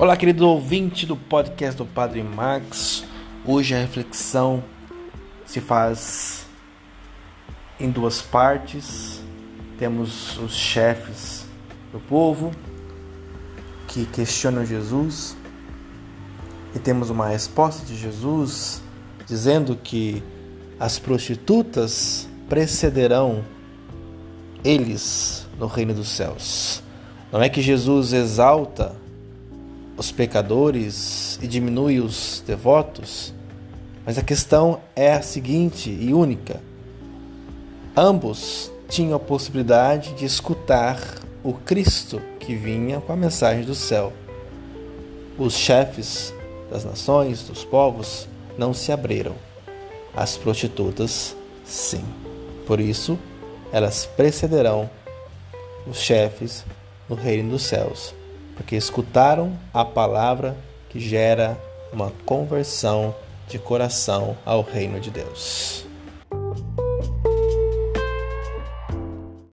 Olá, querido ouvinte do podcast do Padre Max. Hoje a reflexão se faz em duas partes. Temos os chefes do povo que questionam Jesus e temos uma resposta de Jesus dizendo que as prostitutas precederão eles no reino dos céus. Não é que Jesus exalta os pecadores e diminui os devotos, mas a questão é a seguinte e única: ambos tinham a possibilidade de escutar o Cristo que vinha com a mensagem do céu. Os chefes das nações, dos povos, não se abriram. As prostitutas, sim. Por isso, elas precederão os chefes no reino dos céus porque escutaram a palavra que gera uma conversão de coração ao reino de Deus.